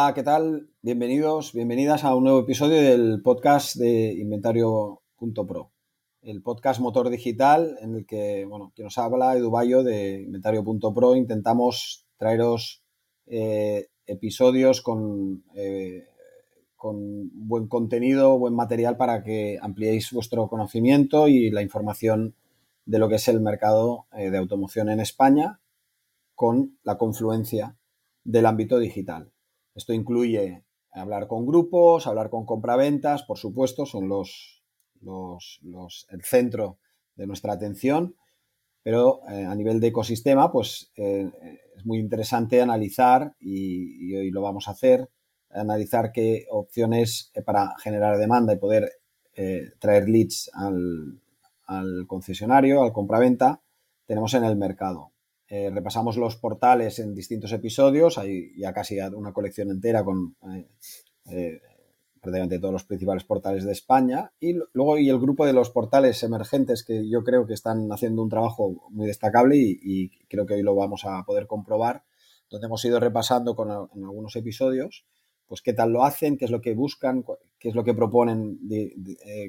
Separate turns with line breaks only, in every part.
Hola, ¿qué tal? Bienvenidos, bienvenidas a un nuevo episodio del podcast de Inventario.pro, el podcast motor digital en el que, bueno, que nos habla Edu Bayo de Inventario.pro. Intentamos traeros eh, episodios con, eh, con buen contenido, buen material para que ampliéis vuestro conocimiento y la información de lo que es el mercado eh, de automoción en España con la confluencia del ámbito digital. Esto incluye hablar con grupos, hablar con compraventas, por supuesto, son los, el centro de nuestra atención, pero eh, a nivel de ecosistema, pues eh, es muy interesante analizar, y, hoy lo vamos a hacer, analizar qué opciones eh, para generar demanda y poder traer leads al, al concesionario, al compraventa, tenemos en el mercado. Eh, repasamos los portales en distintos episodios, hay ya casi una colección entera con eh, eh, prácticamente todos los principales portales de España. Y luego y el grupo de los portales emergentes que yo creo que están haciendo un trabajo muy destacable y, creo que hoy lo vamos a poder comprobar, donde hemos ido repasando con, en algunos episodios, pues qué tal lo hacen, qué es lo que buscan, qué es lo que proponen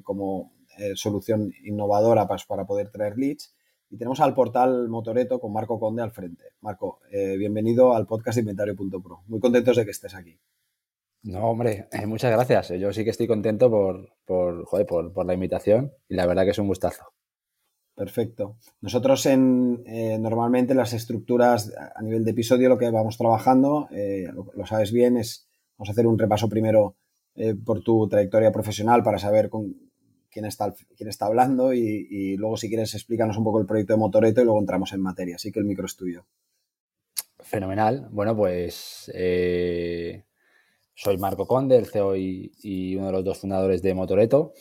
como solución innovadora para, para poder traer leads y tenemos al portal Motoreto con Marco Conde al frente. Marco, eh, bienvenido al podcast Inventario.pro. Muy contentos de que estés aquí.
No, hombre, eh, muchas gracias. Yo sí que estoy contento por, por, la invitación y la verdad que es un gustazo.
Perfecto. Nosotros en, eh, normalmente las estructuras a nivel de episodio lo que vamos trabajando, lo, lo, sabes bien, es vamos a hacer un repaso primero por tu trayectoria profesional para saber con, quién está, quién está hablando y, luego si quieres explícanos un poco el proyecto de Motoreto y luego entramos en materia. Así que el micro es tuyo.
Fenomenal. Bueno, pues eh, soy Marco Conde, el CEO y, uno de los dos fundadores de Motoreto.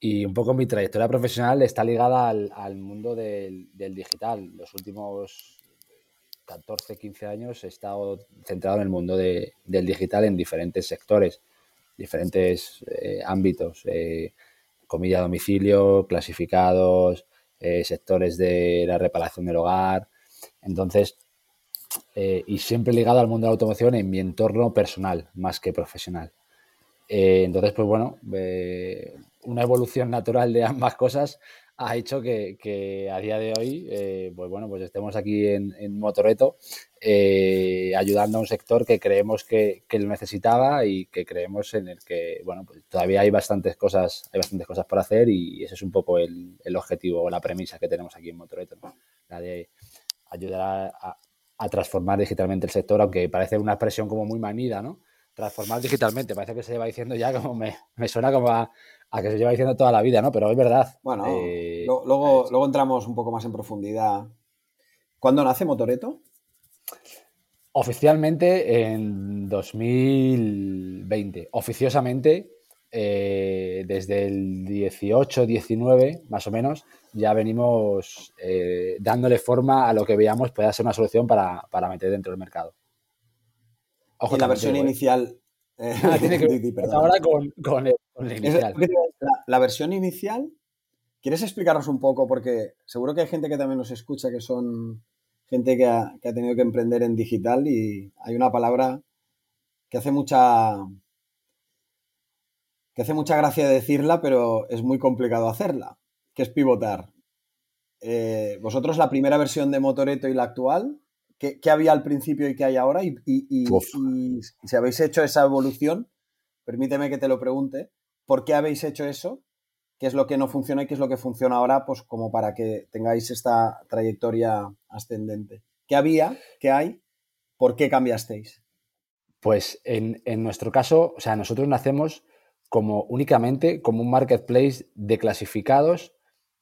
Y un poco mi trayectoria profesional está ligada al, mundo del, digital. Los últimos 14, 15 años he estado centrado en el mundo del digital en diferentes sectores, diferentes eh, ámbitos. Eh, comida a domicilio, clasificados, eh, sectores de la reparación del hogar. Entonces, eh, y siempre ligado al mundo de la automoción en mi entorno personal más que profesional. Eh, entonces, pues bueno, una evolución natural de ambas cosas ha hecho que, a día de hoy, eh, pues bueno, pues estemos aquí en, Motoreto eh, ayudando a un sector que creemos que, lo necesitaba y que creemos en el que, bueno, pues todavía hay bastantes cosas, hay bastantes cosas por hacer y ese es un poco el, objetivo o la premisa que tenemos aquí en Motoreto, la de ayudar a, transformar digitalmente el sector, aunque parece una expresión como muy manida, ¿no? Transformar digitalmente, parece que se lleva diciendo ya como me, me suena como a a que se lleva diciendo toda la vida, ¿no? Pero es verdad.
Bueno, eh, luego, luego entramos un poco más en profundidad. ¿Cuándo nace Motoreto?
Oficialmente en 2020. Oficiosamente, eh, desde el 18, 19, más o menos, ya venimos eh, dándole forma a lo que veíamos pueda ser una solución para, meter dentro del mercado.
Ojo, la versión inicial
ah, tiene que ver ahora con, con, la inicial.
La, versión inicial, ¿quieres explicarnos un poco? Porque seguro que hay gente que también nos escucha que son gente que ha, que ha tenido que emprender en digital y hay una palabra que hace mucha que hace mucha gracia decirla, pero es muy complicado hacerla, que es pivotar. Eh, vosotros la primera versión de Motoreto y la actual, qué, había al principio y qué hay ahora y, si habéis hecho esa evolución, permíteme que te lo pregunte, ¿por qué habéis hecho eso? ¿Qué es lo que no funciona y qué es lo que funciona ahora? Pues como para que tengáis esta trayectoria ascendente. ¿Qué había? ¿Qué hay? ¿Por qué cambiasteis?
Pues en, en nuestro caso, o sea, nosotros nacemos como únicamente como un marketplace de clasificados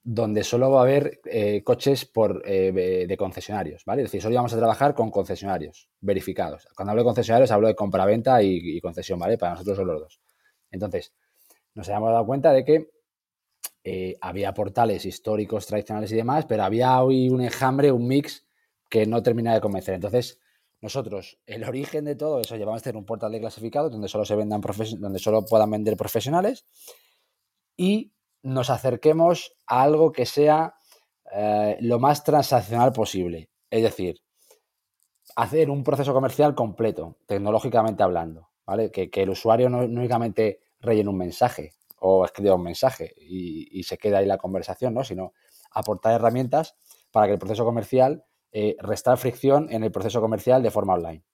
donde solo va a haber eh, coches por, eh, de concesionarios, ¿vale? Es decir, solo vamos a trabajar con concesionarios verificados. Cuando hablo de concesionarios hablo de compraventa y, y concesión, ¿vale? Para nosotros son los dos. Entonces, nos habíamos dado cuenta de que eh, había portales históricos, tradicionales y demás, pero había hoy un enjambre, un mix que no termina de convencer. Entonces, nosotros, el origen de todo eso, llevamos a tener un portal de clasificados donde solo se vendan donde solo puedan vender profesionales y nos acerquemos a algo que sea eh, lo más transaccional posible. Es decir, hacer un proceso comercial completo, tecnológicamente hablando, ¿vale? Que, el usuario no, únicamente rellene un mensaje o escriba un mensaje y, se queda ahí la conversación, ¿no? Sino aportar herramientas para que el proceso comercial, eh, restar fricción en el proceso comercial de forma online.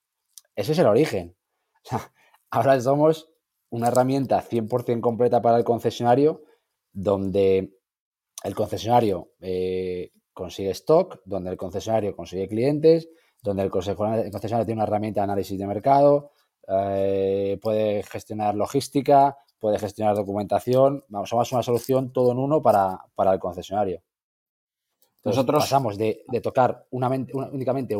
Ese es el origen. ahora somos una herramienta 100% completa para el concesionario donde el concesionario eh, consigue stock, donde el concesionario consigue clientes, donde el concesionario tiene una herramienta de análisis de mercado, eh, puede gestionar logística, puede gestionar documentación. Vamos, somos una solución todo en uno para, el concesionario. Nosotros pasamos de, tocar únicamente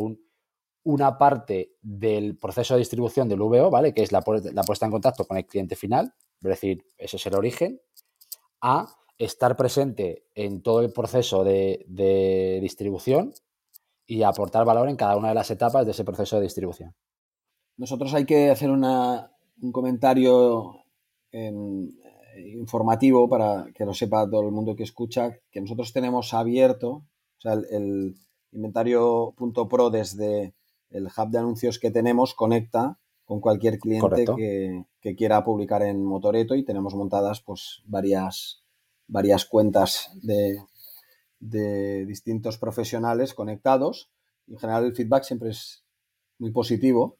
una parte del proceso de distribución del VO, ¿vale? Que es la, la puesta en contacto con el cliente final, es decir, ese es el origen, a estar presente en todo el proceso de, distribución y aportar valor en cada una de las etapas de ese proceso de distribución.
Nosotros hay que hacer un comentario em, informativo para que lo sepa todo el mundo que escucha, que nosotros tenemos abierto, o sea, el, inventario.pro desde el hub de anuncios que tenemos conecta con cualquier cliente que, que, quiera publicar en Motoreto y tenemos montadas pues varias varias cuentas de, distintos profesionales conectados. En general el feedback siempre es muy positivo.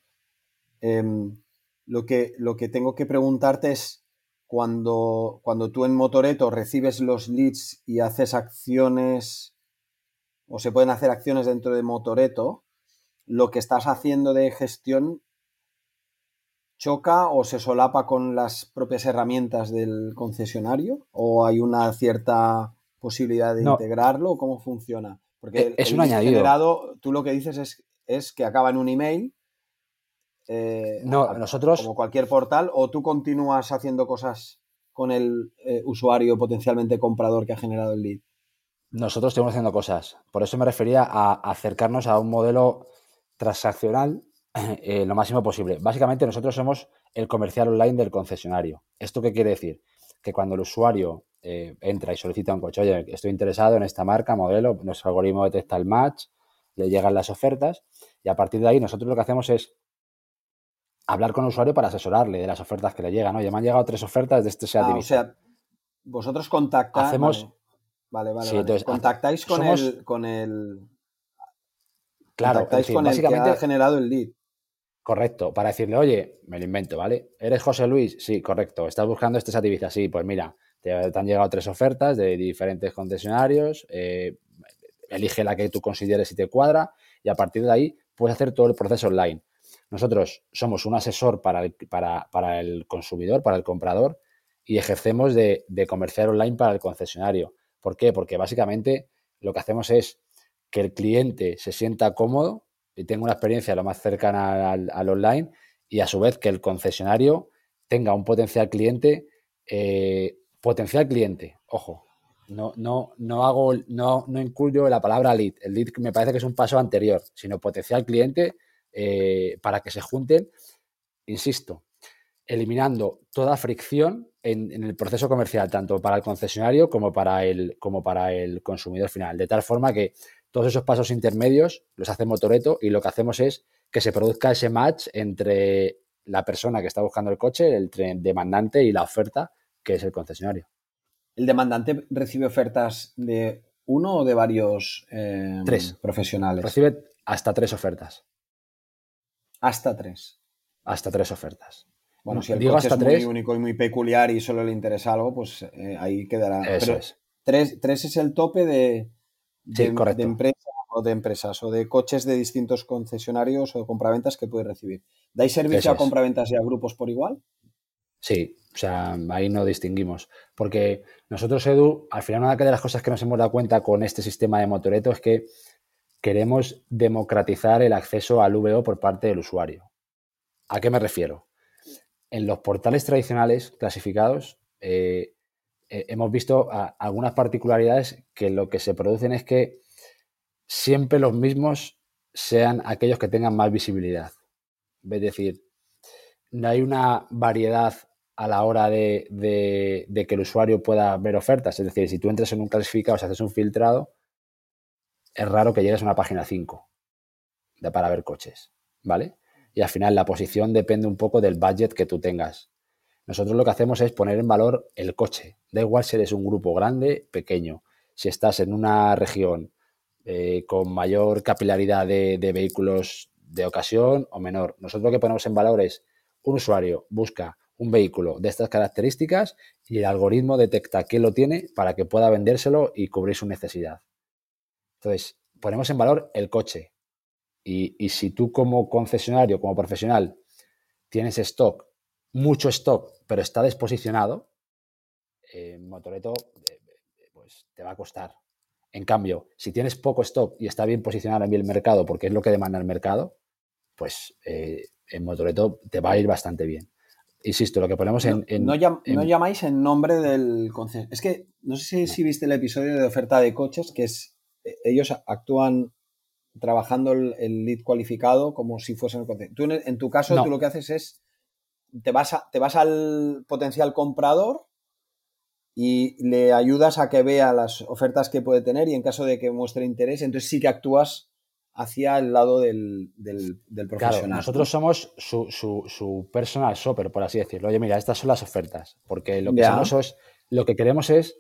Em, lo, que, lo que tengo que preguntarte es cuando, cuando tú en Motoreto recibes los leads y haces acciones o se pueden hacer acciones dentro de Motoreto, lo que estás haciendo de gestión choca o se solapa con las propias herramientas del concesionario? ¿O hay una cierta posibilidad de integrarlo? ¿Cómo funciona?
Porque e, es un añadido. Generado,
tú lo que dices es, es que acaba en un email.
Eh, no, nosotros.
Como cualquier portal, o tú continúas haciendo cosas con el eh, usuario potencialmente comprador que ha generado el lead.
Nosotros estamos haciendo cosas. Por eso me refería a acercarnos a un modelo transaccional eh, lo máximo posible. Básicamente nosotros somos el comercial online del concesionario. ¿Esto qué quiere decir? Que cuando el usuario eh, entra y solicita un coche, oye, estoy interesado en esta marca, modelo, nuestro algoritmo detecta el match, le llegan las ofertas y a partir de ahí nosotros lo que hacemos es hablar con el usuario para asesorarle de las ofertas que le llegan. Oye, me han llegado tres ofertas de este SEAT
ah, O sea, vosotros contactáis...
Hacemos...
Vale, vale, Contactáis con, el, con el...
Claro,
contactáis con el que ha generado el lead.
Correcto, para decirle, oye, me lo invento, ¿vale? ¿Eres José Luis? Sí, correcto. ¿Estás buscando este Sativiza? Sí, pues mira, te, han llegado tres ofertas de diferentes concesionarios, eh, elige la que tú consideres si te cuadra y a partir de ahí puedes hacer todo el proceso online. Nosotros somos un asesor para el, para, el consumidor, para el comprador y ejercemos de, de comercial online para el concesionario. ¿Por qué? Porque básicamente lo que hacemos es que el cliente se sienta cómodo y tenga una experiencia lo más cercana al, online y a su vez que el concesionario tenga un potencial cliente, eh, potencial cliente, ojo, no, no, no hago, no, no incluyo la palabra lead. El lead me parece que es un paso anterior, sino potencial cliente eh, para que se junten, insisto, eliminando toda fricción en, en, el proceso comercial, tanto para el concesionario como para el, como para el consumidor final. De tal forma que todos esos pasos intermedios los hace Motoreto y lo que hacemos es que se produzca ese match entre la persona que está buscando el coche, el demandante y la oferta, que es el concesionario.
¿El demandante recibe ofertas de uno o de varios em,
tres.
profesionales?
Recibe hasta tres ofertas.
Hasta tres.
Hasta tres ofertas.
Bueno, si el Digo coche hasta es muy único y muy peculiar y solo le interesa algo, pues eh, ahí quedará.
Eso es.
Tres, tres es el tope de,
de,
empresas o de empresas o de coches de distintos concesionarios o compraventas que puedes recibir. ¿Dais servicio a compraventas y a grupos por igual?
Sí, o sea, ahí no distinguimos. Porque nosotros, Edu, al final una de las cosas que nos hemos dado cuenta con este sistema de motoreto es que queremos democratizar el acceso al VO por parte del usuario. ¿A qué me refiero? en los portales tradicionales clasificados eh, eh, hemos visto algunas particularidades que lo que se producen es que siempre los mismos sean aquellos que tengan más visibilidad. Es decir, no hay una variedad a la hora de, que el usuario pueda ver ofertas. Es decir, si tú entras en un clasificado, si haces un filtrado, es raro que llegues a una página 5 de, para ver coches, ¿vale? Y al final la posición depende un poco del budget que tú tengas. Nosotros lo que hacemos es poner en valor el coche. Da igual si eres un grupo grande, pequeño. Si estás en una región eh, con mayor capilaridad de, vehículos de ocasión o menor. Nosotros lo que ponemos en valor es un usuario busca un vehículo de estas características y el algoritmo detecta quién lo tiene para que pueda vendérselo y cubrir su necesidad. Entonces, ponemos en valor el coche. Y, y si tú como concesionario, como profesional, tienes stock, mucho stock, pero está desposicionado, eh, Motoreto eh, pues te va a costar. En cambio, si tienes poco stock y está bien posicionado en el mercado porque es lo que demanda el mercado, pues eh, en Motoreto te va a ir bastante bien. Insisto, lo que ponemos en...
No, llamáis en nombre del concesionario. Es que no sé si, viste el episodio de oferta de coches, que es ellos actúan trabajando el, lead cualificado como si fuesen el concesionario. en, tu caso, tú lo que haces es te vas, te vas al potencial comprador y le ayudas a que vea las ofertas que puede tener y en caso de que muestre interés, entonces sí que actúas hacia el lado del, profesional.
nosotros somos su, su, personal shopper, por así decirlo. Oye, mira, estas son las ofertas, porque lo que, es, lo que queremos es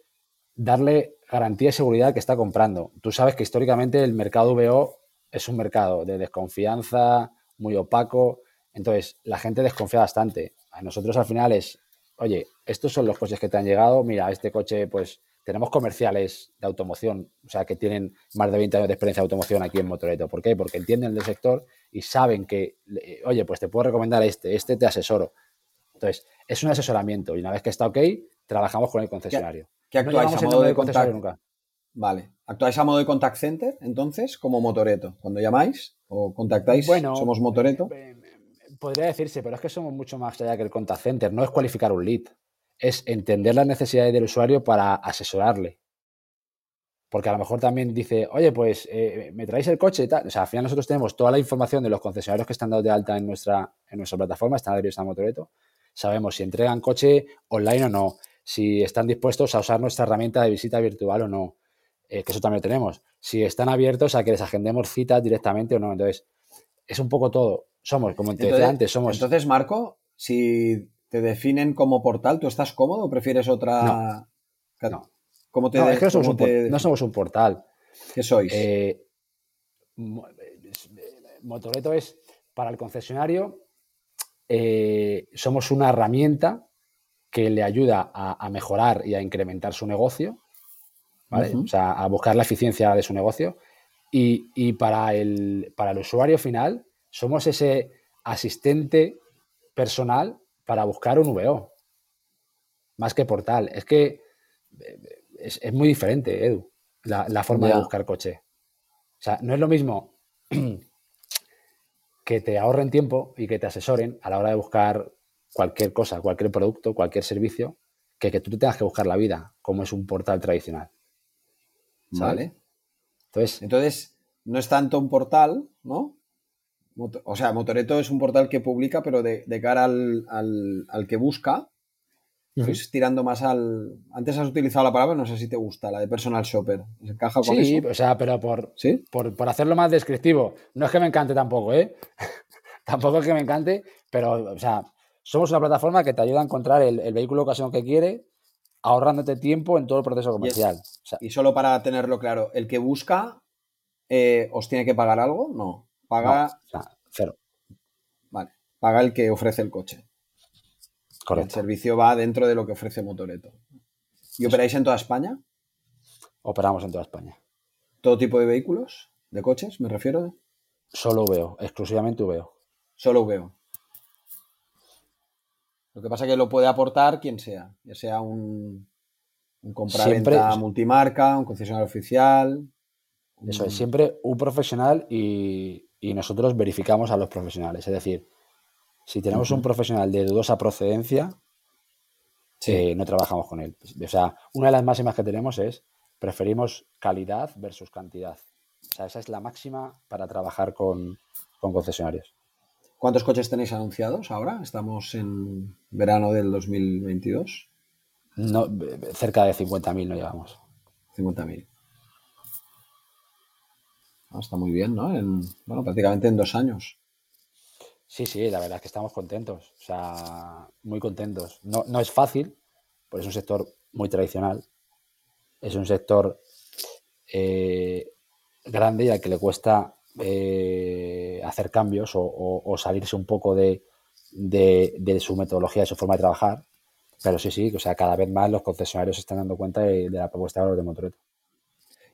darle garantía y seguridad que está comprando. Tú sabes que históricamente el mercado VO es un mercado de desconfianza, muy opaco. Entonces, la gente desconfía bastante. A nosotros al final es, oye, estos son los coches que te han llegado, mira, este coche, pues tenemos comerciales de automoción, o sea, que tienen más de 20 años de experiencia de automoción aquí en Motoreto. ¿Por qué? Porque entienden del sector y saben que, oye, pues te puedo recomendar este, este te asesoro. Entonces, es un asesoramiento y una vez que está ok, trabajamos con el concesionario.
¿Qué, actuáis a modo de, contact? Nunca. Vale. ¿Actuáis a modo de contact center, entonces, como Motoreto? Cuando llamáis o contactáis, bueno, somos Motoreto. Eh,
podría decirse, pero es que somos mucho más allá que el contact center. No es cualificar un lead, es entender las necesidades del usuario para asesorarle. Porque a lo mejor también dice, oye, pues eh, me traéis el coche y tal. O sea, al final nosotros tenemos toda la información de los concesionarios que están dados de alta en nuestra, en nuestra plataforma, están adheridos a Motoreto. Sabemos si entregan coche online o no, si están dispuestos a usar nuestra herramienta de visita virtual o no, eh, que eso también lo tenemos. Si están abiertos a que les agendemos citas directamente o no. Entonces, es un poco todo. Somos, como te decía antes, somos.
Entonces, Marco, si te definen como portal, ¿tú estás cómodo o prefieres otra?
No. ¿Cómo te no, es que no somos, un, no somos un portal.
¿Qué sois?
Eh, Motoreto es para el concesionario, eh, somos una herramienta que le ayuda a, mejorar y a incrementar su negocio, ¿vale? O sea, a buscar la eficiencia de su negocio. Y, y para, el, para el usuario final, somos ese asistente personal para buscar un VO. Más que portal. Es que eh, es, muy diferente, Edu, la, forma de buscar coche. O sea, no es lo mismo que te ahorren tiempo y que te asesoren a la hora de buscar cualquier cosa, cualquier producto, cualquier servicio, que que tú te tengas que buscar la vida, como es un portal tradicional.
Vale. Entonces, Entonces, no es tanto un portal, ¿no? O sea, Motoreto es un portal que publica, pero de, cara al, que busca, pues tirando más al. Antes has utilizado la palabra, no sé si te gusta, la de personal shopper. ¿Se encaja con
sí, o sea, pero por, por, hacerlo más descriptivo. No es que me encante tampoco, ¿eh? tampoco es que me encante, pero, o sea, somos una plataforma que te ayuda a encontrar el, vehículo ocasión que quiere, ahorrándote tiempo en todo el proceso comercial.
Y, solo para tenerlo claro, el que busca, eh, ¿os tiene que pagar algo? No. Paga.
cero.
Vale. Paga el que ofrece el coche.
Correcto.
El servicio va dentro de lo que ofrece Motoreto. ¿Y operáis en toda España?
Operamos en toda España.
¿Todo tipo de vehículos? ¿De coches, me refiero?
Solo veo, exclusivamente veo.
Solo veo. Lo que pasa es que lo puede aportar quien sea, ya sea un, un compraventa multimarca, un concesionario oficial.
Eso es, siempre un profesional y, y nosotros verificamos a los profesionales. Es decir, Si tenemos un profesional de dudosa procedencia, eh, no trabajamos con él. O sea, una de las máximas que tenemos es preferimos calidad versus cantidad. O sea, esa es la máxima para trabajar con, concesionarios.
¿Cuántos coches tenéis anunciados ahora? Estamos en verano del 2022.
No, cerca de 50.000 no llevamos.
50.000. Ah, está muy bien, ¿no? En, bueno, prácticamente en dos años.
Sí, sí, la verdad es que estamos contentos. O sea, muy contentos. No, no es fácil, porque es un sector muy tradicional. Es un sector eh, grande y al que le cuesta eh, hacer cambios o, salirse un poco de, su metodología, de su forma de trabajar. Pero sí, sí, o sea, cada vez más los concesionarios se están dando cuenta de, la propuesta de valor de Motoreto.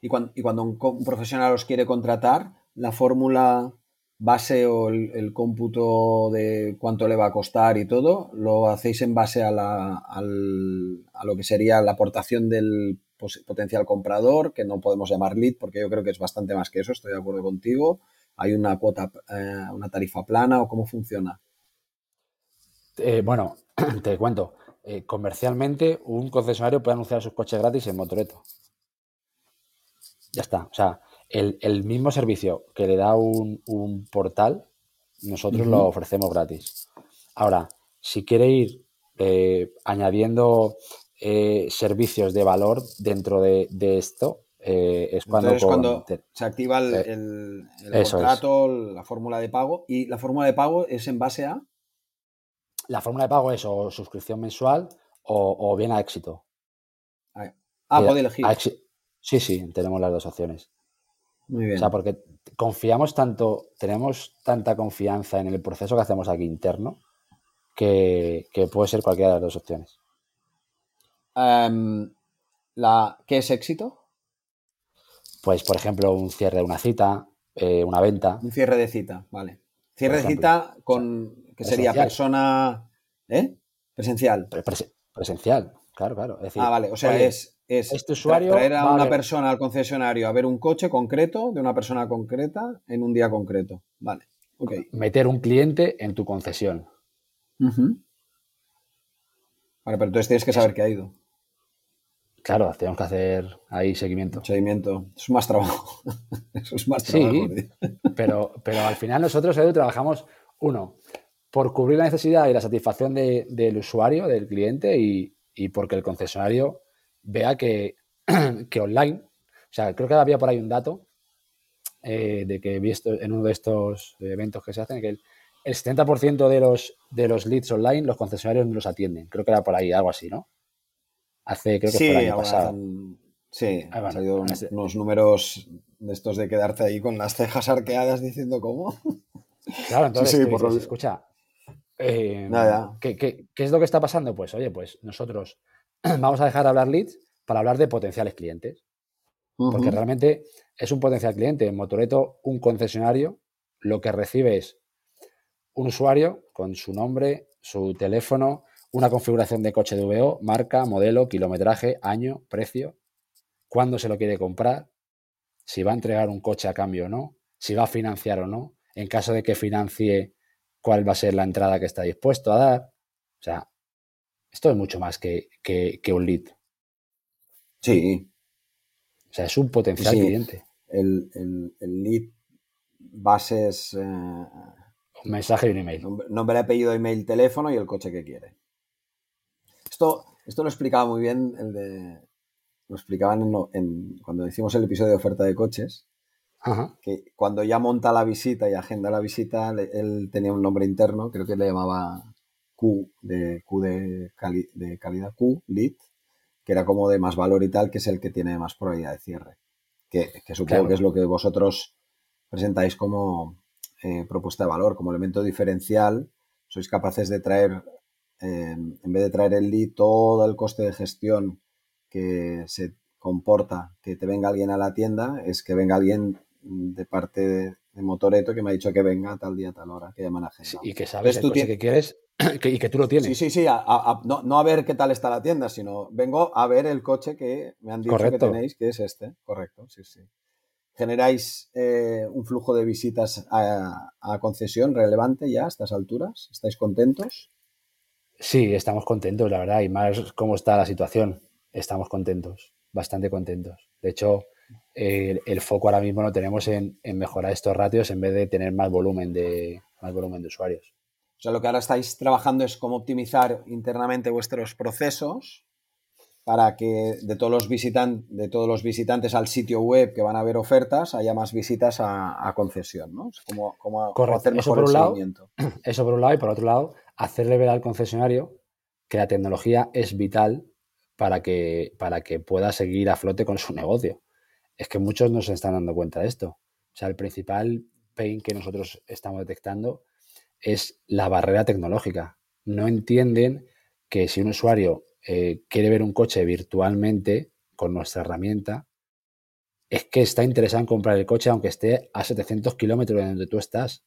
Y cuando, un, profesional os quiere contratar, la fórmula base o el, cómputo de cuánto le va a costar y todo, lo hacéis en base a, la, a lo que sería la aportación del potencial comprador, que no podemos llamar lead, porque yo creo que es bastante más que eso, estoy de acuerdo contigo. ¿Hay una cuota, eh, una tarifa plana o cómo funciona?
Eh, bueno, te cuento. Eh, comercialmente, un concesionario puede anunciar sus coches gratis en Motoreto. Ya está. O sea, el, mismo servicio que le da un, portal, nosotros lo ofrecemos gratis. Ahora, si quiere ir añadiendo eh, servicios de valor dentro de, esto, eh, es cuando,
cuando se activa el, contrato, la fórmula de pago. ¿Y la fórmula de pago es en base a?
La fórmula de pago es o suscripción mensual o, bien a éxito.
Ah, puede elegir.
Sí, sí, tenemos las dos opciones.
Muy bien.
O sea, porque confiamos tanto, tenemos tanta confianza en el proceso que hacemos aquí interno que puede ser cualquiera de las dos opciones.
Em, la, ¿Qué es éxito?
Pues, por ejemplo, un cierre de una cita, eh, una venta.
Un cierre de cita, vale. Cierre de cita con, que sería persona, ¿eh? Presencial.
presencial, claro, claro.
ah, vale, o sea, es, este usuario traer a una persona al concesionario a ver un coche concreto de una persona concreta en un día concreto. Vale, ok.
Meter un cliente en tu concesión.
Vale, pero entonces tienes que saber qué ha ido.
Claro, tenemos que hacer ahí seguimiento.
Seguimiento. Es más trabajo. Eso es más trabajo.
Sí, pero, pero al final nosotros, Edu, trabajamos, uno, por cubrir la necesidad y la satisfacción del usuario, del cliente, y, porque el concesionario vea que, online, o sea, creo que había por ahí un dato eh, de que he visto en uno de estos eventos que se hacen, que el, el 70% de los, de los leads online los concesionarios no los atienden. Creo que era por ahí, algo así, ¿no? Hace, creo que fue el año pasado.
sí, han salido unos, números de estos de quedarte ahí con las cejas arqueadas diciendo cómo.
Claro, entonces, escucha, eh, ¿qué, es lo que está pasando? Pues, oye, pues nosotros vamos a dejar de hablar leads para hablar de potenciales clientes. Porque realmente es un potencial cliente. En Motoreto, un concesionario, lo que recibe es un usuario con su nombre, su teléfono, una configuración de coche de VO, marca, modelo, kilometraje, año, precio, cuándo se lo quiere comprar, si va a entregar un coche a cambio o no, si va a financiar o no, en caso de que financie, cuál va a ser la entrada que está dispuesto a dar. O sea, esto es mucho más que, un lead.
Sí.
O sea, es un potencial cliente.
El, lead bases... Eh,
un mensaje y un email.
Nombre, apellido, email, teléfono y el coche que quiere. Esto, esto lo explicaba muy bien el de. Lo explicaban en, cuando hicimos el episodio de oferta de coches. Que cuando ya monta la visita y agenda la visita, él tenía un nombre interno, creo que le llamaba Q de Q de, de calidad Q, lead, que era como de más valor y tal, que es el que tiene más probabilidad de cierre. Que, supongo que es lo que vosotros presentáis como eh, propuesta de valor, como elemento diferencial. Sois capaces de traer en vez de traer el lead, todo el coste de gestión que se comporta que te venga alguien a la tienda, es que venga alguien de parte de, Motoreto que me ha dicho que venga tal día, tal hora, que llaman a
sí, y que sabes el coche que quieres y que tú lo tienes.
Sí, sí, sí, no, a ver qué tal está la tienda, sino vengo a ver el coche que me han dicho que tenéis, que es este, correcto, sí, sí. ¿Generáis eh, un flujo de visitas a, concesión relevante ya a estas alturas? ¿Estáis contentos?
Sí, estamos contentos, la verdad, y más cómo está la situación. Estamos contentos, bastante contentos. De hecho, el, foco ahora mismo lo tenemos en, mejorar estos ratios en vez de tener más volumen de, más volumen de usuarios.
O sea, lo que ahora estáis trabajando es cómo optimizar internamente vuestros procesos para que de todos los visitantes, de todos los visitantes al sitio web que van a ver ofertas haya más visitas a, concesión, ¿no? Como, como, hacer mejor
eso por
un
lado, Eso por un lado y por otro lado, hacerle ver al concesionario que la tecnología es vital para que, para que pueda seguir a flote con su negocio. Es que muchos no se están dando cuenta de esto. O sea, el principal pain que nosotros estamos detectando es la barrera tecnológica. No entienden que si un usuario eh, quiere ver un coche virtualmente con nuestra herramienta, es que está interesado en comprar el coche aunque esté a 700 kilómetros de donde tú estás.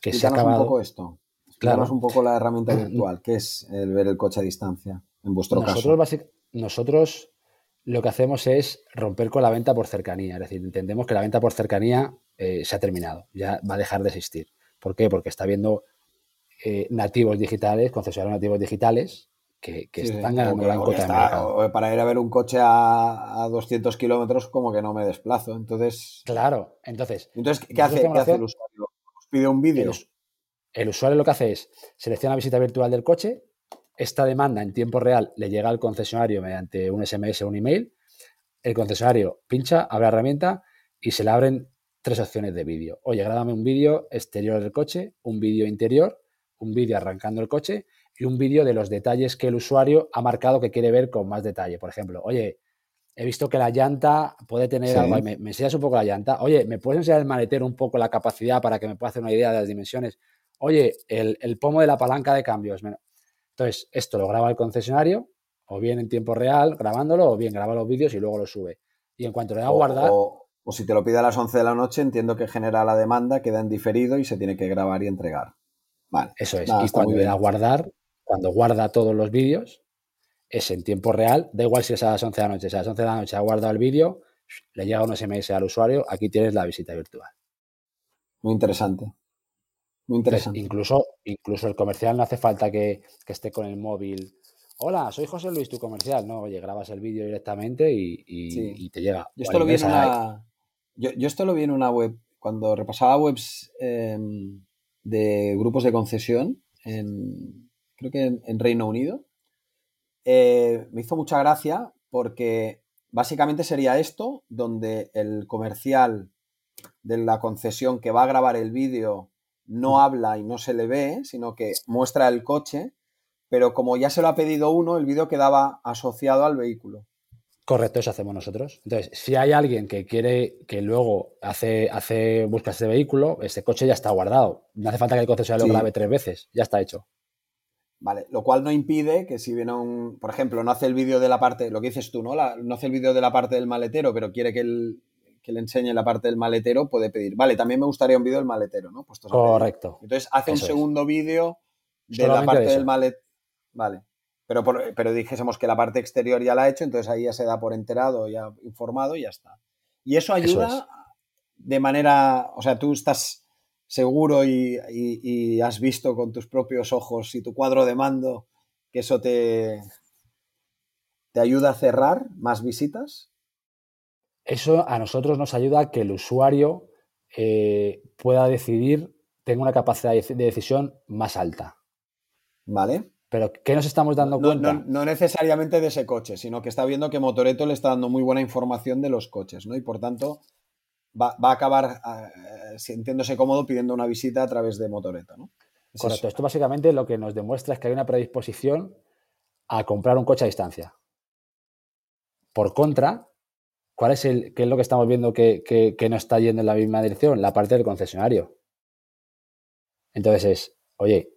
Que se ha acabado.
un poco esto. Claro. un poco la herramienta virtual, que es el ver el coche a distancia, en vuestro
nosotros, caso. Nosotros lo que hacemos es romper con la venta por cercanía. Es decir, entendemos que la venta por cercanía eh, se ha terminado, ya va a dejar de existir. ¿Por qué? Porque está viendo eh, nativos digitales, concesionarios nativos digitales, que, están ganando gran
cota Para ir a ver un coche a, 200 kilómetros, como que no me desplazo. Entonces.
Claro, entonces.
Entonces, ¿qué, hace, ¿qué hace el usuario? ¿Os pide un vídeo?
El, usuario lo que hace es selecciona la visita virtual del coche. Esta demanda en tiempo real le llega al concesionario mediante un SMS o un email. El concesionario pincha, abre la herramienta y se le abren tres opciones de vídeo. Oye, grábame un vídeo exterior del coche, un vídeo interior, un vídeo arrancando el coche y un vídeo de los detalles que el usuario ha marcado que quiere ver con más detalle. Por ejemplo, oye, he visto que la llanta puede tener algo, me, me, enseñas un poco la llanta, oye, ¿me puedes enseñar el maletero un poco la capacidad para que me pueda hacer una idea de las dimensiones? Oye, el, pomo de la palanca de cambios. Entonces, esto lo graba el concesionario, o bien en tiempo real grabándolo, o bien graba los vídeos y luego lo sube. Y en cuanto le da a guardar...
O, o, si te lo pide a las 11 de la noche, entiendo que genera la demanda, queda en diferido y se tiene que grabar y entregar. Vale.
Eso es. y cuando le da a guardar, cuando guarda todos los vídeos, es en tiempo real, da igual si es a las 11 de la noche, si a las 11 de la noche ha guardado el vídeo, le llega un SMS al usuario, aquí tienes la visita virtual.
Muy interesante. Muy interesante.
incluso, incluso el comercial no hace falta que, esté con el móvil. Hola, soy José Luis, tu comercial. No, oye, grabas el vídeo directamente y, te llega.
Yo esto, lo vi en una, yo, esto lo vi en una web, cuando repasaba webs em, de grupos de concesión, en, creo que en, Reino Unido, eh, me hizo mucha gracia porque básicamente sería esto, donde el comercial de la concesión que va a grabar el vídeo no habla y no se le ve, sino que muestra el coche, pero como ya se lo ha pedido uno, el vídeo quedaba asociado al vehículo.
Correcto, eso hacemos nosotros. Entonces, si hay alguien que quiere que luego hace, hace busca ese vehículo, ese coche ya está guardado. No hace falta que el concesionario lo grabe tres veces, ya está hecho.
Vale, lo cual no impide que si viene un, por ejemplo, no hace el vídeo de la parte, lo que dices tú, ¿no? no hace el vídeo de la parte del maletero, pero quiere que, le enseñe la parte del maletero, puede pedir, vale, también me gustaría un vídeo del maletero, ¿no?
Correcto.
Entonces hace un segundo vídeo de la parte del maletero. Vale. Pero, pero dijésemos que la parte exterior ya la ha hecho, entonces ahí ya se da por enterado, ya informado y ya está. Y eso ayuda de manera, o sea, tú estás seguro y, has visto con tus propios ojos y tu cuadro de mando que eso te, te ayuda a cerrar más visitas?
Eso a nosotros nos ayuda a que el usuario eh, pueda decidir, tenga una capacidad de decisión más alta.
Vale.
Pero ¿qué nos estamos dando cuenta?
No, necesariamente de ese coche, sino que está viendo que Motoreto le está dando muy buena información de los coches, ¿no? Y por tanto, va, a acabar eh, sintiéndose cómodo pidiendo una visita a través de Motoreta, ¿no?
Correcto. Esto básicamente lo que nos demuestra es que hay una predisposición a comprar un coche a distancia. Por contra, ¿cuál es el, qué es lo que estamos viendo que, que, no está yendo en la misma dirección? La parte del concesionario. Entonces es, oye,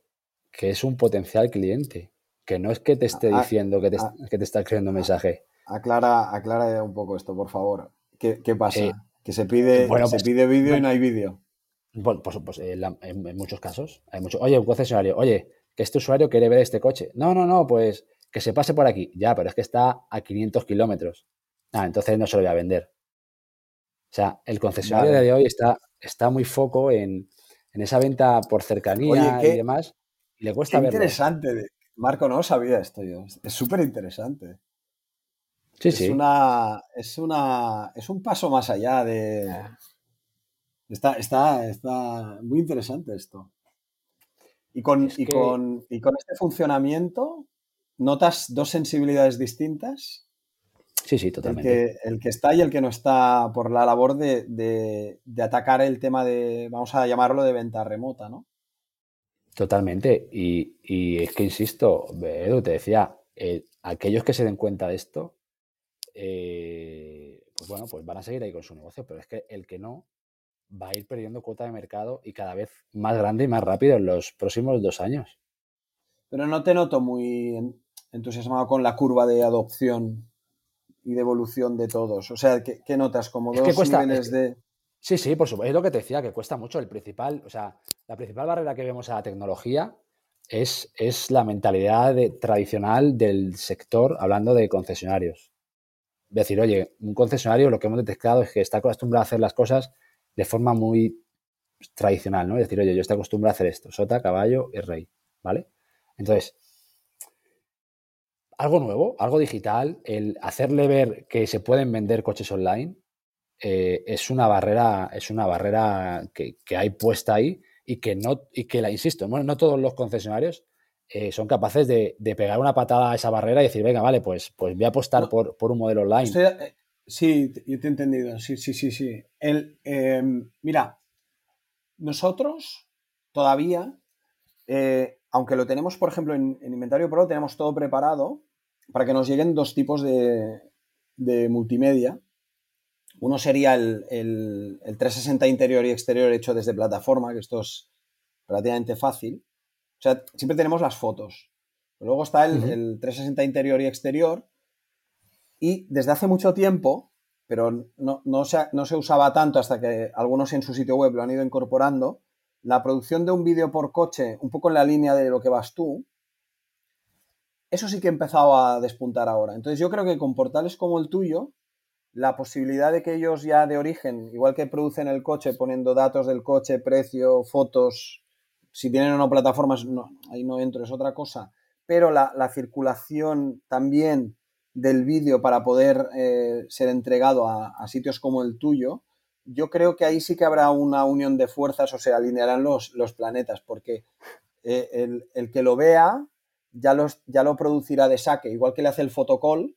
que es un potencial cliente, que no es que te esté diciendo que te, que te está escribiendo un mensaje.
Aclara, aclara un poco esto, por favor. ¿Qué, qué pasa? Eh, que se pide, bueno, se pues, pide vídeo y no hay vídeo.
Bueno, pues, pues en, muchos casos. Hay mucho, oye, un concesionario, oye, que este usuario quiere ver este coche. No, no, no, pues que se pase por aquí. Ya, pero es que está a 500 kilómetros. Ah, entonces no se lo voy a vender. O sea, el concesionario de hoy está, está muy foco en, esa venta por cercanía y demás. Y le cuesta
qué interesante. Marco, no sabía esto yo. Es súper interesante.
Sí,
es Una, es, una, es un paso más allá de... Está, está, está muy interesante esto. Y con, y, con, y con este funcionamiento, ¿notas dos sensibilidades distintas?
Sí, sí, totalmente.
El que, está y el que no está por la labor de, atacar el tema de, vamos a llamarlo, de venta remota, ¿no?
Totalmente. Y, es que, insisto, Edu, te decía, eh, aquellos que se den cuenta de esto, eh, pues bueno, pues van a seguir ahí con su negocio, pero es que el que no va a ir perdiendo cuota de mercado y cada vez más grande y más rápido en los próximos dos años.
Pero no te noto muy entusiasmado con la curva de adopción y de evolución de todos. O sea, ¿qué, notas? Como dos niveles de...
Sí, sí, por supuesto. Es lo que te decía, que cuesta mucho. El principal, o sea, la principal barrera que vemos a la tecnología es, es la mentalidad tradicional del sector hablando de concesionarios decir, oye, un concesionario lo que hemos detectado es que está acostumbrado a hacer las cosas de forma muy tradicional, ¿no? Es decir, oye, yo estoy acostumbrado a hacer esto, sota, caballo y rey, ¿vale? Entonces, algo nuevo, algo digital, el hacerle ver que se pueden vender coches online eh, es una barrera, es una barrera que, que, hay puesta ahí y que no, y que la insisto, bueno, no todos los concesionarios eh, son capaces de, pegar una patada a esa barrera y decir, venga, vale, pues, pues voy a apostar por, un modelo online.
Eh, sí, yo te he entendido, sí, sí, sí, sí. El, em, mira, nosotros todavía, aunque lo tenemos, por ejemplo, en, Inventario Pro, tenemos todo preparado para que nos lleguen dos tipos de, multimedia. Uno sería el, el, 360 interior y exterior hecho desde plataforma, que esto es relativamente fácil. O sea, siempre tenemos las fotos. Luego está el, 360 interior y exterior. Y desde hace mucho tiempo, pero no, se, no, se, usaba tanto hasta que algunos en su sitio web lo han ido incorporando, la producción de un vídeo por coche, un poco en la línea de lo que vas tú, eso sí que ha empezado a despuntar ahora. Entonces yo creo que con portales como el tuyo, la posibilidad de que ellos ya de origen, igual que producen el coche poniendo datos del coche, precio, fotos, si tienen o no plataformas, ahí no entro, es otra cosa. Pero la, circulación también del vídeo para poder eh, ser entregado a, sitios como el tuyo, yo creo que ahí sí que habrá una unión de fuerzas o se alinearán los, los planetas, porque eh, el, que lo vea ya, los, ya lo producirá de saque, igual que le hace el fotocall,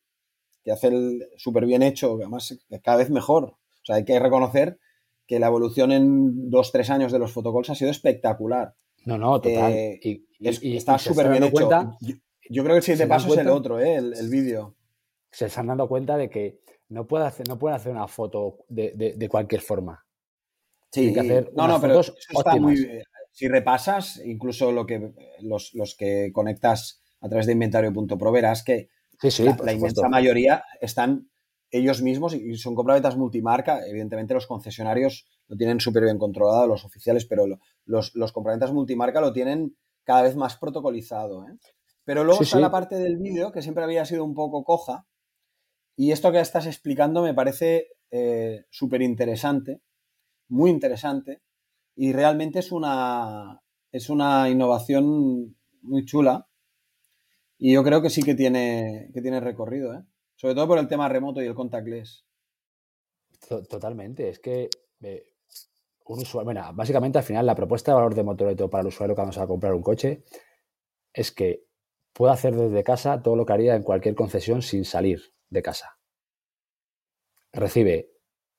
que hace el súper bien hecho, además cada vez mejor. O sea, hay que reconocer que la evolución en dos, tres años de los fotocalls ha sido espectacular.
No, no, total.
Eh, y, está súper bien hecho. yo, creo que el siguiente paso es el otro, ¿eh? el, vídeo.
Se están dando cuenta de que no, puede hacer, no pueden hacer una foto de, cualquier forma.
Sí, que hacer no, no, pero eso está muy. Si repasas, incluso lo que los, que conectas a través de inventario.pro, verás que la, inmensa mayoría están ellos mismos y son compraventas multimarca. Evidentemente, los concesionarios lo tienen súper bien controlado, los oficiales, pero los, los compraventas multimarca lo tienen cada vez más protocolizado. ¿eh? Pero luego está la parte del vídeo, que siempre había sido un poco coja. Y esto que estás explicando me parece eh, súper interesante, muy interesante. Y realmente es una, es una innovación muy chula. Y yo creo que sí que tiene, que tiene recorrido, ¿eh? sobre todo por el tema remoto y el contactless.
Totalmente, es que eh, un usuario, bueno, básicamente al final la propuesta de valor de Motoreto para el usuario cuando se va a comprar un coche es que pueda hacer desde casa todo lo que haría en cualquier concesión sin salir de casa. Recibe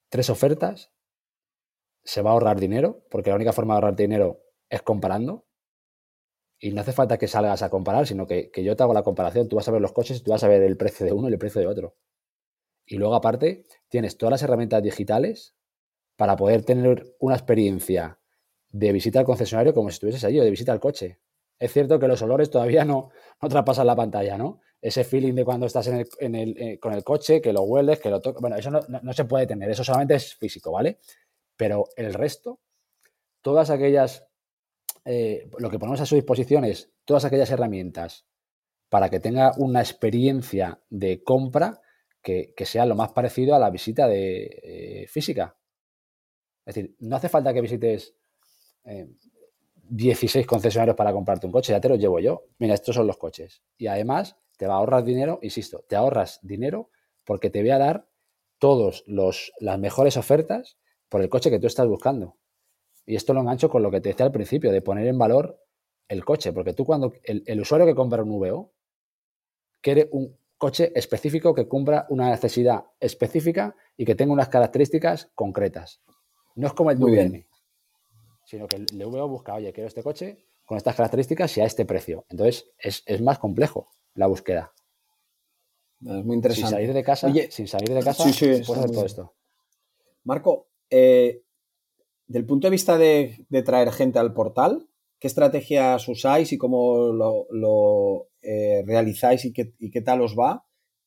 tres ofertas, se va a ahorrar dinero, porque la única forma de ahorrar dinero es comparando. Y no hace falta que salgas a comparar, sino que, que, yo te hago la comparación. Tú vas a ver los coches tú vas a ver el precio de uno y el precio de otro. Y luego, aparte, tienes todas las herramientas digitales para poder tener una experiencia de visita al concesionario como si estuvieses allí o de visita al coche. Es cierto que los olores todavía no, no traspasan la pantalla, ¿no? Ese feeling de cuando estás en el, eh, con el coche, que lo hueles, que lo tocas. Bueno, eso no, se puede tener, eso solamente es físico, ¿vale? Pero el resto, todas aquellas, eh, lo que ponemos a su disposición es todas aquellas herramientas para que tenga una experiencia de compra que, sea lo más parecido a la visita de, eh, física Es decir, no hace falta que visites 16 eh, concesionarios para comprarte un coche, ya te los llevo yo. Mira, estos son los coches. Y además te va a ahorrar dinero, insisto, te ahorras dinero porque te voy a dar todas las mejores ofertas por el coche que tú estás buscando. Y esto lo engancho con lo que te decía al principio, de poner en valor el coche, porque tú cuando el, usuario que compra un VO quiere un coche específico que cumpla una necesidad específica y que tenga unas características concretas. No es como el DVM, sino que el, VO busca, oye, quiero este coche con estas características y a este precio. Entonces es, más complejo la búsqueda.
Es muy interesante.
Sin salir de casa, sin salir de casa, hacer todo esto.
Marco, eh, del punto de vista de, traer gente al portal, ¿qué estrategias usáis y cómo lo, eh, realizáis y qué, tal os va?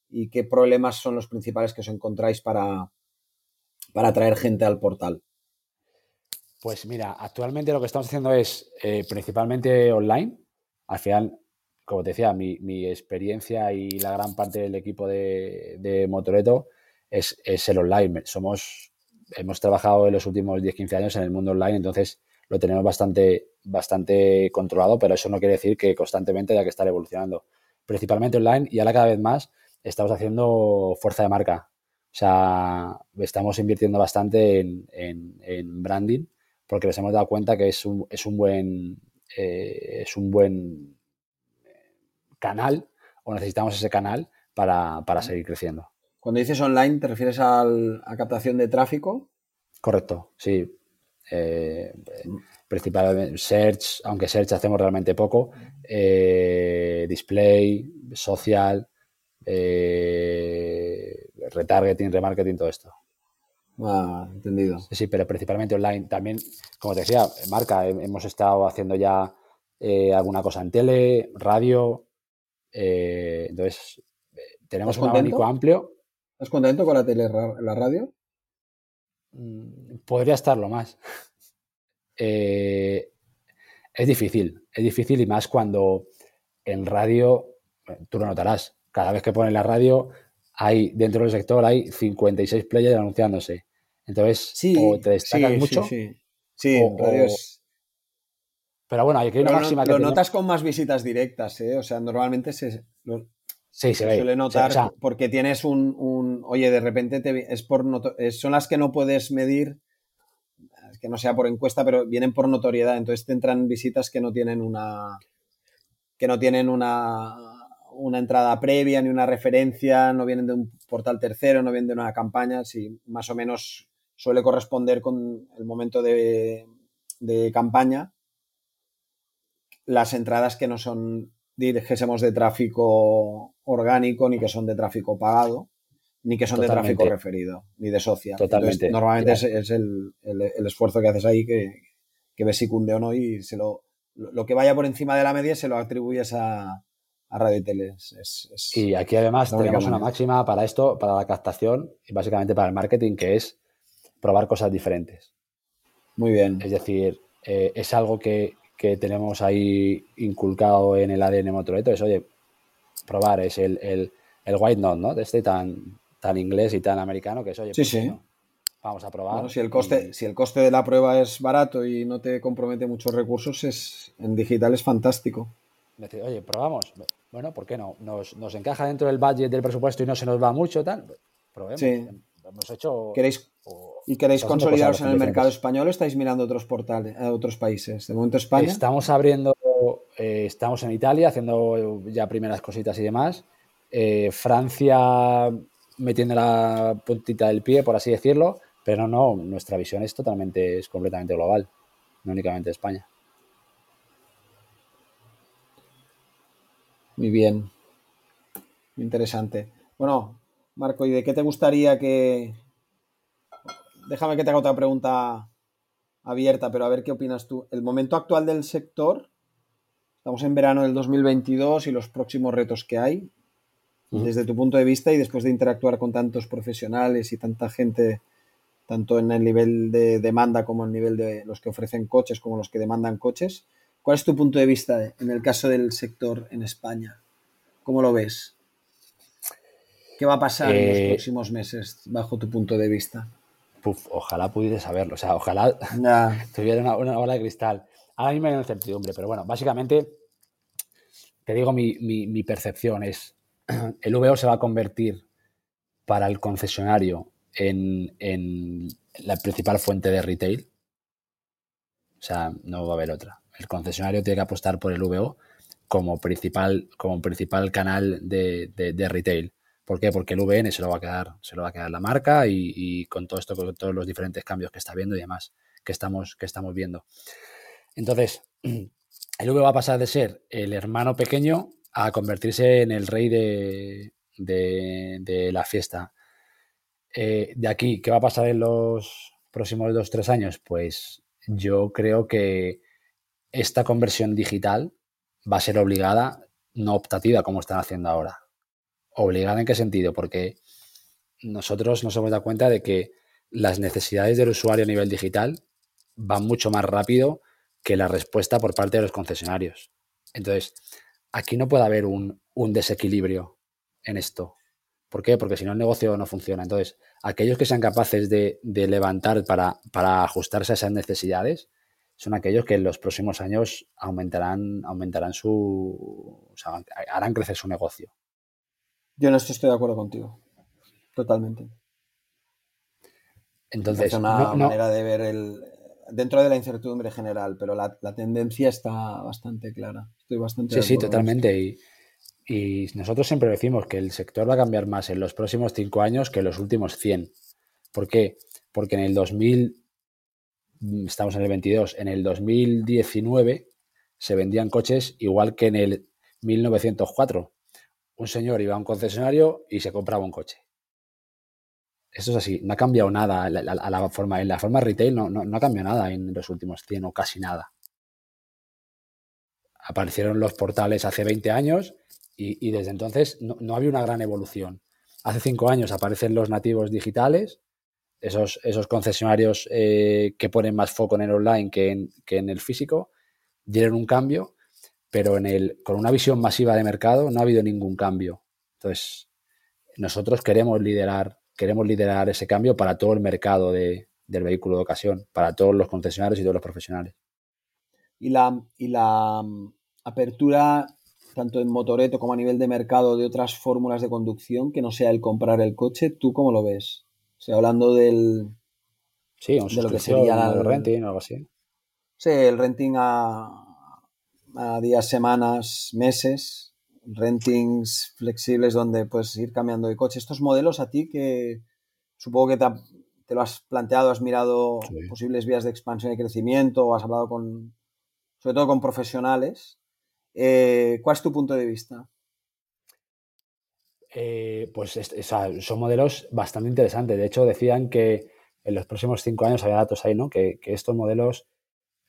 ¿Y qué problemas son los principales que os encontráis para, para traer gente al portal?
Pues mira, actualmente lo que estamos haciendo es eh, principalmente online. Al final, como te decía, mi, experiencia y la gran parte del equipo de, de Motoreto es, es, el online. Somos hemos trabajado en los últimos 10-15 años en el mundo online, entonces lo tenemos bastante, bastante controlado, pero eso no quiere decir que constantemente haya que estar evolucionando. Principalmente online y ahora cada vez más estamos haciendo fuerza de marca. O sea, estamos invirtiendo bastante en, branding porque nos hemos dado cuenta que es un, es un buen eh, es un buen canal o necesitamos ese canal para seguir creciendo.
Cuando dices online, ¿te refieres a captación de tráfico?
Correcto, sí. Eh, principalmente search, aunque search hacemos realmente poco, eh, display, social, eh, retargeting, remarketing, todo esto.
Ah, entendido.
Sí, pero principalmente online. También, como te decía, marca, hemos estado haciendo ya alguna cosa en tele, radio. entonces, tenemos un abanico amplio.
¿Estás contento con la tele, la radio?
Mm, podría estarlo más. Eh, es difícil, es difícil y más cuando en radio, tú lo notarás, cada vez que pones la radio, hay dentro del sector hay 56 players anunciándose. Entonces, o te destacas mucho.
Sí, sí. en radio es...
Pero bueno, hay que una máxima
que. Lo notas con más visitas directas, ¿eh? O sea, normalmente se,
Sí, se,
suele notar porque tienes un, oye, de repente te, es por son las que no puedes medir, que no sea por encuesta, pero vienen por notoriedad, entonces te entran visitas que no tienen una que no tienen una, una entrada previa ni una referencia, no vienen de un portal tercero, no vienen de una campaña, si más o menos suele corresponder con el momento de, de campaña las entradas que no son dijésemos de tráfico orgánico, ni que son de tráfico pagado, ni que son de tráfico referido, ni de social.
Totalmente.
normalmente es, el, esfuerzo que haces ahí que, que ves si cunde o no y se lo, lo que vaya por encima de la media se lo atribuyes a, a Radio y Tele.
y aquí además tenemos una máxima para esto, para la captación y básicamente para el marketing, que es probar cosas diferentes.
Muy bien.
Es decir, eh, es algo que, que tenemos ahí inculcado en el ADN Motoreto es, oye, probar, es el, el, el white note, ¿no? De este tan, tan inglés y tan americano que es, oye,
sí, pues sí.
vamos a probar.
si, el coste, si el coste de la prueba es barato y no te compromete muchos recursos, es, en digital es fantástico.
Decir, oye, probamos. Bueno, ¿por qué no? Nos, nos, encaja dentro del budget del presupuesto y no se nos va mucho, tal. Probemos.
Sí.
Hemos hecho.
¿Queréis, ¿Y queréis consolidaros en el mercado español o estáis mirando otros portales, a otros países? De momento España.
Estamos abriendo, eh, estamos en Italia haciendo ya primeras cositas y demás. Eh, Francia metiendo la puntita del pie, por así decirlo, pero no, nuestra visión es totalmente, es completamente global, no únicamente España.
Muy bien. Interesante. Bueno, Marco, ¿y de qué te gustaría que, déjame que te haga otra pregunta abierta, pero a ver qué opinas tú. El momento actual del sector, estamos en verano del 2022 y los próximos retos que hay, desde tu punto de vista y después de interactuar con tantos profesionales y tanta gente, tanto en el nivel de demanda como en el nivel de los que ofrecen coches como los que demandan coches, ¿cuál es tu punto de vista en el caso del sector en España? ¿Cómo lo ves? ¿Qué va a pasar en los eh, próximos meses bajo tu punto de vista?
Ojalá pudiese saberlo. O sea, ojalá tuviera una, una bola de cristal. Ahora mismo hay incertidumbre, pero bueno, básicamente, te digo, mi, percepción es, el VO se va a convertir para el concesionario en, en, la principal fuente de retail. O sea, no va a haber otra. El concesionario tiene que apostar por el VO como principal, como principal canal de, de, retail. ¿Por qué? Porque el VN se lo va a quedar, se lo va a quedar la marca y, con todo esto, con todos los diferentes cambios que está viendo y demás que estamos, que estamos viendo. Entonces, el V va a pasar de ser el hermano pequeño a convertirse en el rey de, de, la fiesta. Eh, de aquí, ¿qué va a pasar en los próximos dos, tres años? Pues yo creo que esta conversión digital va a ser obligada, no optativa como están haciendo ahora. ¿Obligada en qué sentido? Porque nosotros nos hemos dado cuenta de que las necesidades del usuario a nivel digital van mucho más rápido que la respuesta por parte de los concesionarios. Entonces, aquí no puede haber un, desequilibrio en esto. ¿Por qué? Porque si no el negocio no funciona. Entonces, aquellos que sean capaces de, levantar para, ajustarse a esas necesidades son aquellos que en los próximos años aumentarán, aumentarán su. O sea, harán crecer su negocio.
Yo en esto estoy de acuerdo contigo. Totalmente.
Entonces, es
una manera de ver el, dentro de la incertidumbre general, pero la, tendencia está bastante clara. Estoy bastante.
Sí, sí, totalmente. Y, y, nosotros siempre decimos que el sector va a cambiar más en los próximos cinco años que en los últimos 100. ¿Por qué? Porque en el 2000, estamos en el 22, en el 2019 se vendían coches igual que en el 1904. Un señor iba a un concesionario y se compraba un coche. Esto es así, no ha cambiado nada a la, forma, en la forma retail no, no, ha cambiado nada en los últimos 100 o casi nada. Aparecieron los portales hace 20 años y, desde entonces no, había una gran evolución. Hace 5 años aparecen los nativos digitales, esos, esos concesionarios eh, que ponen más foco en el online que en, que en el físico, dieron un cambio, pero en el, con una visión masiva de mercado no ha habido ningún cambio. Entonces, nosotros queremos liderar queremos liderar ese cambio para todo el mercado del vehículo de ocasión, para todos los concesionarios y todos los profesionales.
Y la, y la mm, apertura, tanto en Motoreto como a nivel de mercado, de otras fórmulas de conducción que no sea el comprar el coche, ¿tú cómo lo ves? O sea, hablando del.
Sí, un de lo que sería el renting o algo así.
Sí, el renting a, a días, semanas, meses rentings flexibles donde puedes ir cambiando de coche. Estos modelos a ti que supongo que te, lo has planteado, has mirado posibles vías de expansión y crecimiento, has hablado con, sobre todo con profesionales. Eh, ¿Cuál es tu punto de vista?
Eh, pues son modelos bastante interesantes. De hecho, decían que en los próximos cinco años, había datos ahí, ¿no? Que, estos modelos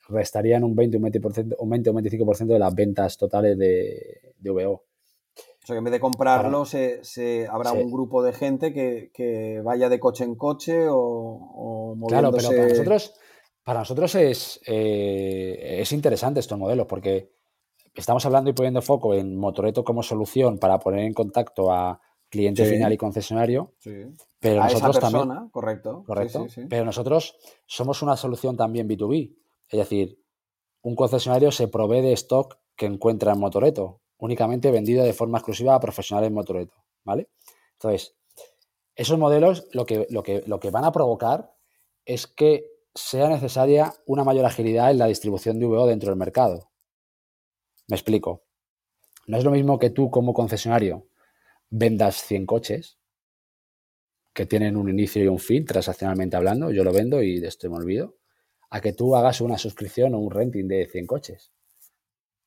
restarían un 20, un 20%, un 20 o 25% de las ventas totales de, de VO.
O sea, que en vez de comprarlo, se, habrá un grupo de gente que, vaya de coche en coche o,
moviéndose... Claro, pero para nosotros, para nosotros es, eh, es interesante estos modelos porque estamos hablando y poniendo foco en Motoreto como solución para poner en contacto a cliente final y concesionario. Pero nosotros también,
correcto.
Correcto. pero nosotros somos una solución también B2B. Es decir, un concesionario se provee de stock que encuentra en Motoreto únicamente vendido de forma exclusiva a profesionales motoreto, ¿vale? Entonces, esos modelos lo que, lo que, lo que van a provocar es que sea necesaria una mayor agilidad en la distribución de VO dentro del mercado. Me explico. No es lo mismo que tú como concesionario vendas 100 coches que tienen un inicio y un fin, transaccionalmente hablando, yo lo vendo y de esto me olvido, a que tú hagas una suscripción o un renting de 100 coches.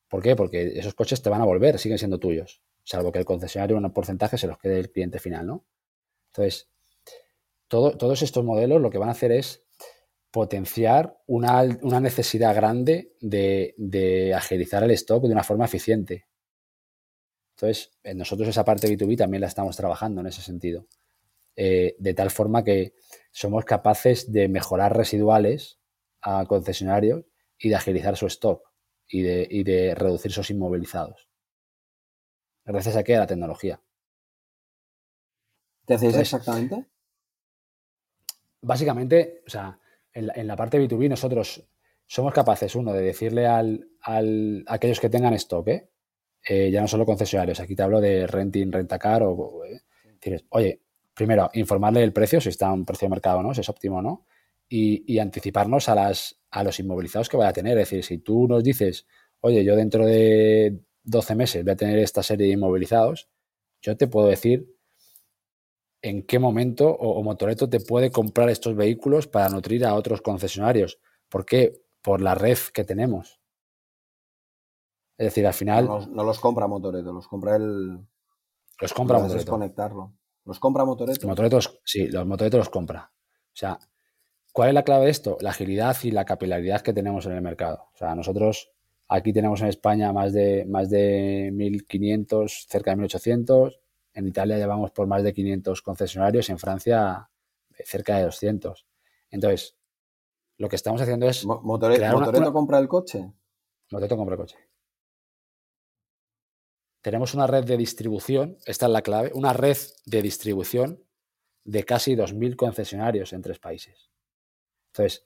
¿Por qué? Porque esos coches te van a volver, siguen siendo tuyos, salvo que el concesionario un porcentaje se los quede el cliente final, ¿no? Entonces, todos estos modelos lo que van a hacer es potenciar una, necesidad grande de, agilizar el stock de una forma eficiente. Entonces, nosotros esa parte B2B también la estamos trabajando en ese sentido. Eh, de tal forma que somos capaces de mejorar residuales a concesionarios y de agilizar su stock y de, y de reducir esos inmovilizados. Gracias a qué? A la tecnología.
¿Te hacéis exactamente?
básicamente, o sea, en la, parte B2B nosotros somos capaces, uno, de decirle al, al a aquellos que tengan stock, ¿eh? ¿eh? ya no solo concesionarios, aquí te hablo de renting, rentacar o... ¿eh? oye, primero, informarle el precio, si está a un precio de mercado o no, si es óptimo o no, y, anticiparnos a, las, a los inmovilizados que vaya a tener. Es decir, si tú nos dices, oye, yo dentro de 12 meses voy a tener esta serie de inmovilizados, yo te puedo decir en qué momento o, Motoreto te puede comprar estos vehículos para nutrir a otros concesionarios. ¿Por qué? Por la red que tenemos. Es decir, al final.
No los, compra Motoreto, los compra el.
Los compra Motoreto.
¿Los compra Motoreto?
Motoretos, sí, los Motoreto los compra. O sea, ¿cuál es la clave de esto? La agilidad y la capilaridad que tenemos en el mercado. O sea, nosotros aquí tenemos en España más de, más de 1.500, cerca de 1.800. En Italia llevamos por más de 500 concesionarios. En Francia, eh, cerca de 200. Entonces, lo que estamos haciendo es.
¿Motoreto, compra el coche?
Motoreto compra el coche tenemos una red de distribución, esta es la clave, una red de distribución de casi 2.000 concesionarios en tres países. Entonces,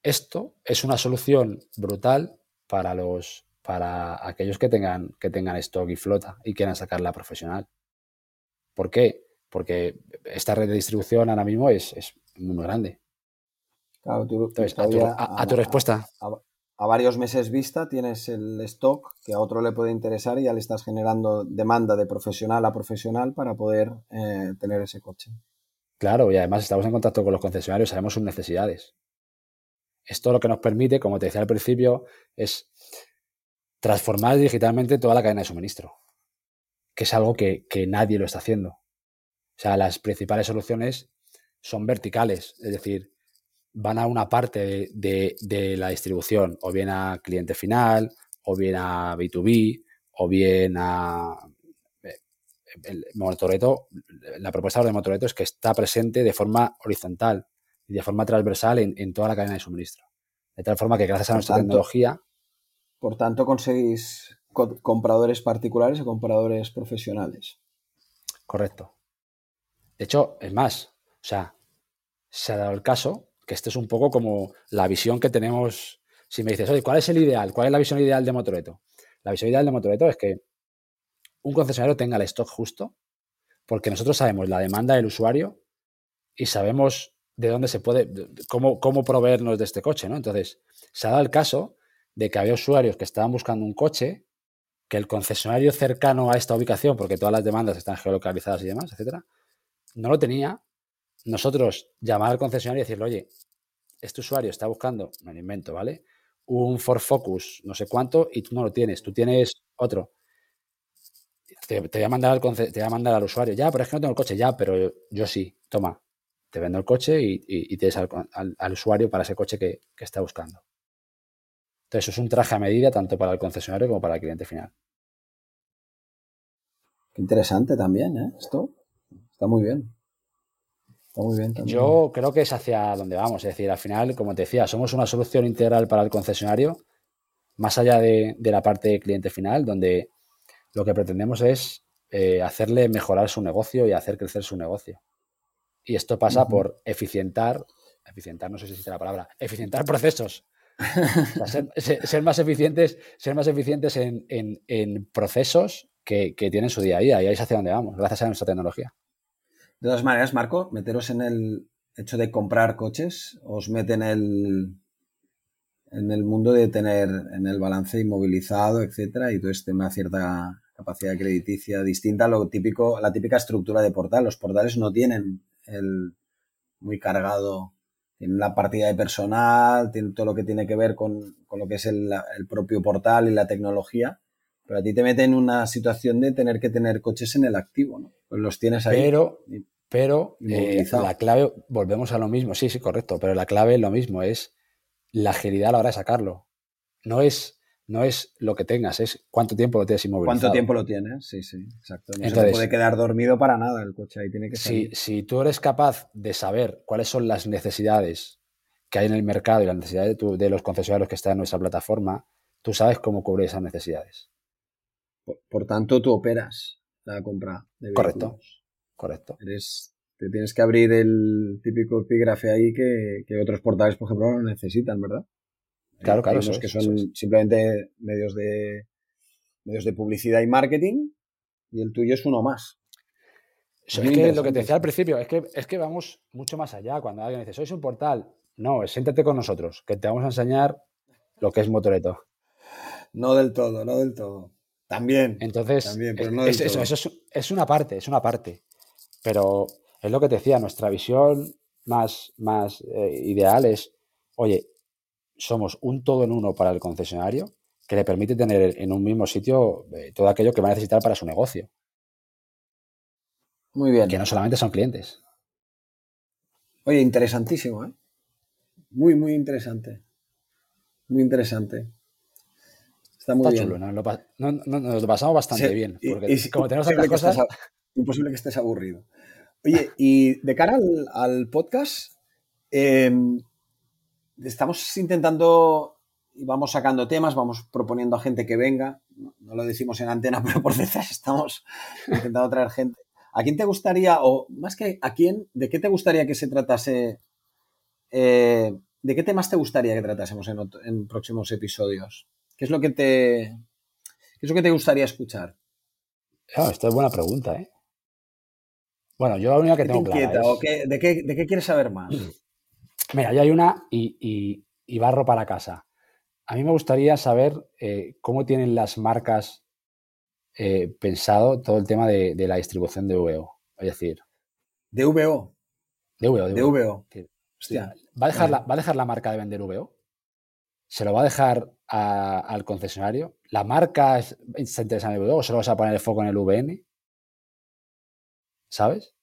esto es una solución brutal para los para aquellos que tengan que tengan stock y flota y quieran sacarla profesional. ¿Por qué? Porque esta red de distribución ahora mismo es, muy grande.
Claro,
Entonces, a, tu, respuesta
a varios meses vista tienes el stock que a otro le puede interesar y ya le estás generando demanda de profesional a profesional para poder eh, tener ese coche.
Claro, y además estamos en contacto con los concesionarios, sabemos sus necesidades. Esto lo que nos permite, como te decía al principio, es transformar digitalmente toda la cadena de suministro, que es algo que, nadie lo está haciendo. O sea, las principales soluciones son verticales, es decir, van a una parte de, la distribución, o bien a cliente final, o bien a B2B, o bien a el Motoreto, la propuesta de Motoreto es que está presente de forma horizontal y de forma transversal en, toda la cadena de suministro. De tal forma que gracias a nuestra tecnología.
Por tanto, conseguís compradores particulares o compradores profesionales.
Correcto. De hecho, es más, o sea, se ha dado el caso que esto es un poco como la visión que tenemos. Si me dices, oye, ¿cuál es el ideal? ¿Cuál es la visión ideal de Motoreto? La visión ideal de Motoreto es que un concesionario tenga el stock justo, porque nosotros sabemos la demanda del usuario y sabemos de dónde se puede, cómo, cómo proveernos de este coche, ¿no? Entonces, se ha dado el caso de que había usuarios que estaban buscando un coche, que el concesionario cercano a esta ubicación, porque todas las demandas están geolocalizadas y demás, etcétera, no lo tenía nosotros llamar al concesionario y decirle, oye, este usuario está buscando, me lo invento, ¿vale? Un Ford Focus, no sé cuánto, y tú no lo tienes, tú tienes otro. Te, voy a mandar al te voy a mandar al usuario, ya, pero es que no tengo el coche, ya, pero yo, sí, toma, te vendo el coche y, tienes al, usuario para ese coche que, que está buscando. Entonces, eso es un traje a medida tanto para el concesionario como para el cliente final.
Qué interesante también, ¿eh? Esto está muy bien.
Yo creo que es hacia donde vamos. Es decir, al final, como te decía, somos una solución integral para el concesionario, más allá de, la parte de cliente final, donde lo que pretendemos es eh, hacerle mejorar su negocio y hacer crecer su negocio. Y esto pasa por eficientar, eficientar, no sé si existe la palabra, eficientar procesos. ser, más eficientes, ser más eficientes en, procesos que, que, tienen su día a día. Y ahí es hacia donde vamos, gracias a nuestra tecnología.
De todas maneras, Marco, meteros en el hecho de comprar coches, os mete en el, en el mundo de tener en el balance inmovilizado, etcétera, y todo este una cierta capacidad crediticia distinta a lo típico, la típica estructura de portal. Los portales no tienen el muy cargado, tienen la partida de personal, tienen todo lo que tiene que ver con, lo que es el, propio portal y la tecnología, pero a ti te mete en una situación de tener que tener coches en el activo, ¿no? Pues los tienes ahí.
Pero, pero eh, la clave, volvemos a lo mismo, sí, sí, correcto, pero la clave es lo mismo, es la agilidad a la hora de sacarlo. No es, no es lo que tengas, es cuánto tiempo lo tienes inmovilizado.
¿Cuánto tiempo lo tienes? Sí, sí, exacto. No se puede quedar dormido para nada el coche, ahí tiene que
salir. Si, si tú eres capaz de saber cuáles son las necesidades que hay en el mercado y las necesidades de, de los concesionarios que están en nuestra plataforma, tú sabes cómo cubrir esas necesidades.
Por, tanto, tú operas la compra de
Correcto. Correcto.
Eres te tienes que abrir el típico epígrafe ahí que, otros portales, por ejemplo, no necesitan, ¿verdad?
Claro, claro.
Hay que son simplemente medios de, medios de publicidad y marketing y el tuyo es uno más.
es que lo que te decía al principio, es que, es que vamos mucho más allá. Cuando alguien dice, sois un portal, no, siéntate con nosotros, que te vamos a enseñar lo que es Motoreto.
No del todo, no del todo. También.
Entonces, es, eso, es, una parte, es una parte. Pero es lo que te decía, nuestra visión más, más eh, ideal es, oye, somos un todo en uno para el concesionario que le permite tener en un mismo sitio eh, todo aquello que va a necesitar para su negocio.
Muy bien.
Que no solamente son clientes.
Oye, interesantísimo, ¿eh? Muy, muy interesante. Muy interesante. Está muy bien.
Chulo, ¿no? nos lo pasamos bastante bien. Porque como tenemos otras cosas.
imposible que estés aburrido. Oye, y de cara al, podcast, em, estamos intentando y vamos sacando temas, vamos proponiendo a gente que venga. No, lo decimos en antena, pero por detrás estamos intentando traer gente. ¿A quién te gustaría, o más que a quién, de qué te gustaría que se tratase? Eh, ¿De qué temas te gustaría que tratásemos en, próximos episodios? ¿Qué es lo que te, qué es lo que te gustaría escuchar?
Ah, esta es buena pregunta, ¿eh? Bueno, yo la única que tengo clara
de, qué, quieres saber más?
Mira, ya hay una y, barro para casa. A mí me gustaría saber eh, cómo tienen las marcas eh, pensado todo el tema de, la distribución de VO. Es decir...
¿De VO?
De VO,
de, VO.
¿va, a dejar la, ¿Va a dejar la marca de vender VO? ¿Se lo va a dejar al concesionario? ¿La marca se interesa en el VO o solo vas a poner el foco en el VN? ¿Sabes?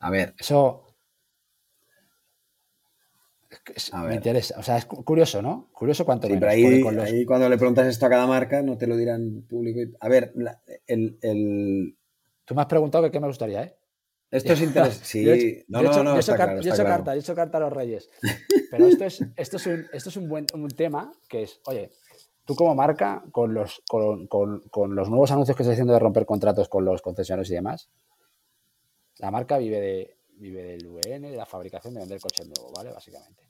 A ver.
Eso. Me interesa. O sea, es curioso, ¿no? Curioso cuánto
sí, pero ahí, cuando le preguntas esto a cada marca, no te lo dirán público. A ver, el,
Tú me has preguntado que qué me gustaría, ¿eh?
Esto es interesante. Sí, no, no, no,
yo he hecho, carta, he hecho carta a los reyes. Pero esto es, esto es, un, esto es un buen un tema que es, oye, tú como marca, con los, con, con, con los nuevos anuncios que estás haciendo de romper contratos con los concesionarios y demás, la marca vive, de, vive del VN, de la fabricación, de vender coches nuevos, ¿vale? Básicamente.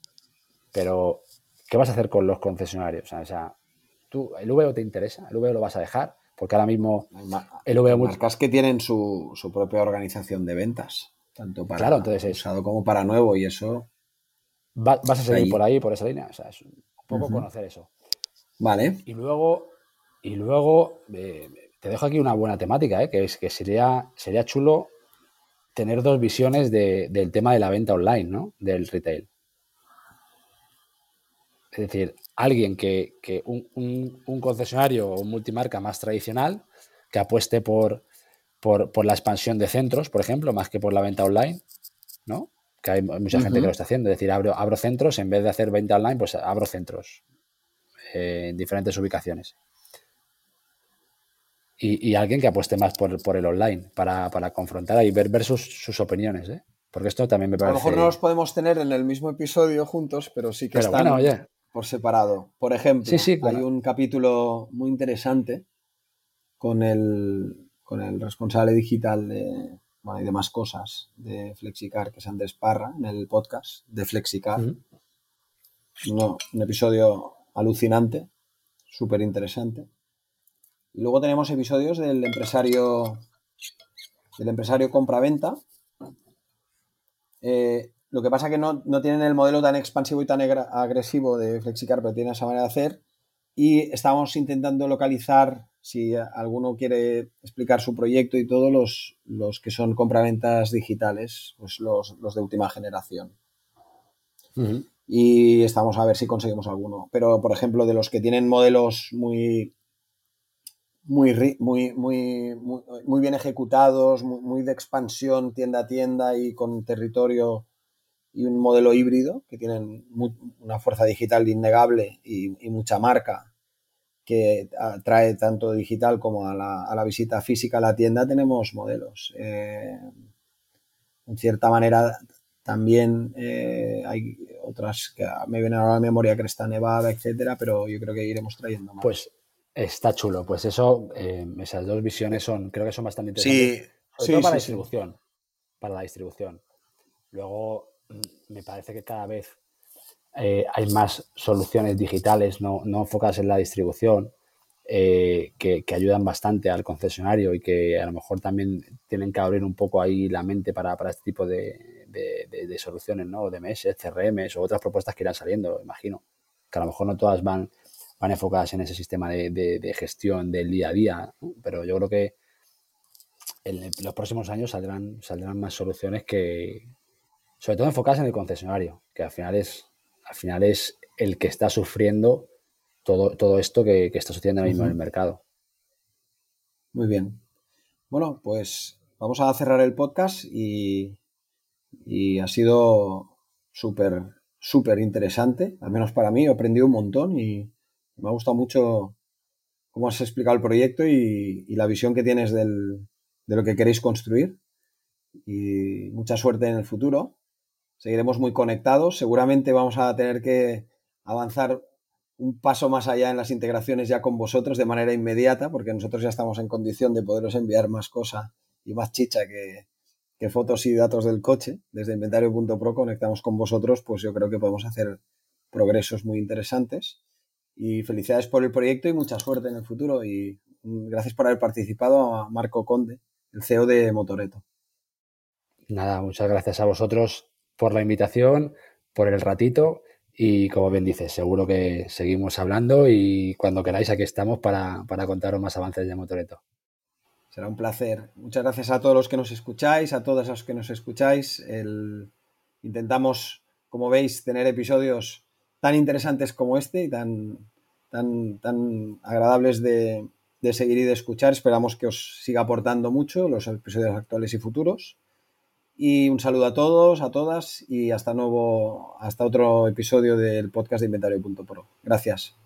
Pero, ¿qué vas a hacer con los concesionarios? O sea, ¿tú, ¿el VO te interesa? ¿El VO lo vas a dejar? Porque ahora mismo
el VO... Marcas que tienen su, propia organización de ventas, tanto para
claro, entonces
usado como para nuevo, y eso...
vas a seguir por ahí, por esa línea. O sea, es un poco conocer eso.
Vale.
Y luego, y luego eh, te dejo aquí una buena temática, ¿eh? que es que sería, sería chulo tener dos visiones del tema de la venta online, ¿no? Del retail. Es decir, alguien que, un, concesionario o un multimarca más tradicional que apueste por, por, la expansión de centros, por ejemplo, más que por la venta online, ¿no? Que hay mucha gente que lo está haciendo. Es decir, abro, abro centros, en vez de hacer venta online, pues abro centros eh, en diferentes ubicaciones y, alguien que apueste más por, por el online para, confrontar y ver, ver sus, opiniones, ¿eh? Porque esto también me parece...
A lo mejor no los podemos tener en el mismo episodio juntos, pero sí que están por separado. Por ejemplo, hay un capítulo muy interesante con el, con el responsable digital de, bueno, y demás cosas de Flexicar, que es Andrés Parra, en el podcast de Flexicar. un episodio alucinante, súper interesante. Y luego tenemos episodios del empresario del empresario compra-venta. Eh, lo que pasa es que no, tienen el modelo tan expansivo y tan agresivo de Flexicar, pero tienen esa manera de hacer. Y estamos intentando localizar, si alguno quiere explicar su proyecto y todo, los, los que son compraventas digitales, pues los, de última generación. Y estamos a ver si conseguimos alguno. Pero, por ejemplo, de los que tienen modelos muy muy, muy, muy, muy, bien ejecutados, muy, de expansión tienda a tienda y con territorio y un modelo híbrido que tienen una fuerza digital innegable y, mucha marca que trae tanto digital como a la, visita física a la tienda, tenemos modelos. Eh, en cierta manera, también eh, hay otras que me vienen a la memoria, Cresta Nevada, etcétera, pero yo creo que iremos trayendo más.
Pues Está chulo. Pues eso, eh, esas dos visiones son, creo que son bastante interesantes.
Sí,
para la distribución. para la distribución. Luego, mm, me parece que cada vez eh, hay más soluciones digitales no, no enfocadas en la distribución eh, que, ayudan bastante al concesionario y que a lo mejor también tienen que abrir un poco ahí la mente para, este tipo de, soluciones, ¿no? DMS, CRMs o otras propuestas que irán saliendo, imagino. Que a lo mejor no todas van, van enfocadas en ese sistema de, gestión del día a día, pero yo creo que en los próximos años saldrán, saldrán más soluciones que, sobre todo enfocadas en el concesionario, que al final es, al final es el que está sufriendo todo, todo esto que, está sucediendo ahora mismo en el mercado.
Muy bien. Bueno, pues vamos a cerrar el podcast y, y ha sido súper, súper interesante, al menos para mí, he aprendido un montón y me ha gustado mucho cómo has explicado el proyecto y, la visión que tienes de lo que queréis construir. Y mucha suerte en el futuro seguiremos muy conectados. Seguramente vamos a tener que avanzar un paso más allá en las integraciones ya con vosotros de manera inmediata, porque nosotros ya estamos en condición de poderos enviar más cosa y más chicha que, fotos y datos del coche. Desde inventario.pro conectamos con vosotros, pues yo creo que podemos hacer progresos muy interesantes. Y felicidades por el proyecto y mucha suerte en el futuro. Y gracias por haber participado a Marco Conde, el CEO de Motoreto.
Nada, muchas gracias a vosotros por la invitación, por el ratito y como bien dices, seguro que seguimos hablando y cuando queráis aquí estamos para, para contaros más avances de Motoreto.
Será un placer. Muchas gracias a todos los que nos escucháis, a todas los que nos escucháis. Intentamos, como veis, tener episodios tan interesantes como este y tan, tan, tan agradables de, de seguir y de escuchar. Esperamos que os siga aportando mucho los episodios actuales y futuros. Y un saludo a todos, a todas y hasta nuevo, hasta otro episodio del podcast de Inventario.pro. Gracias.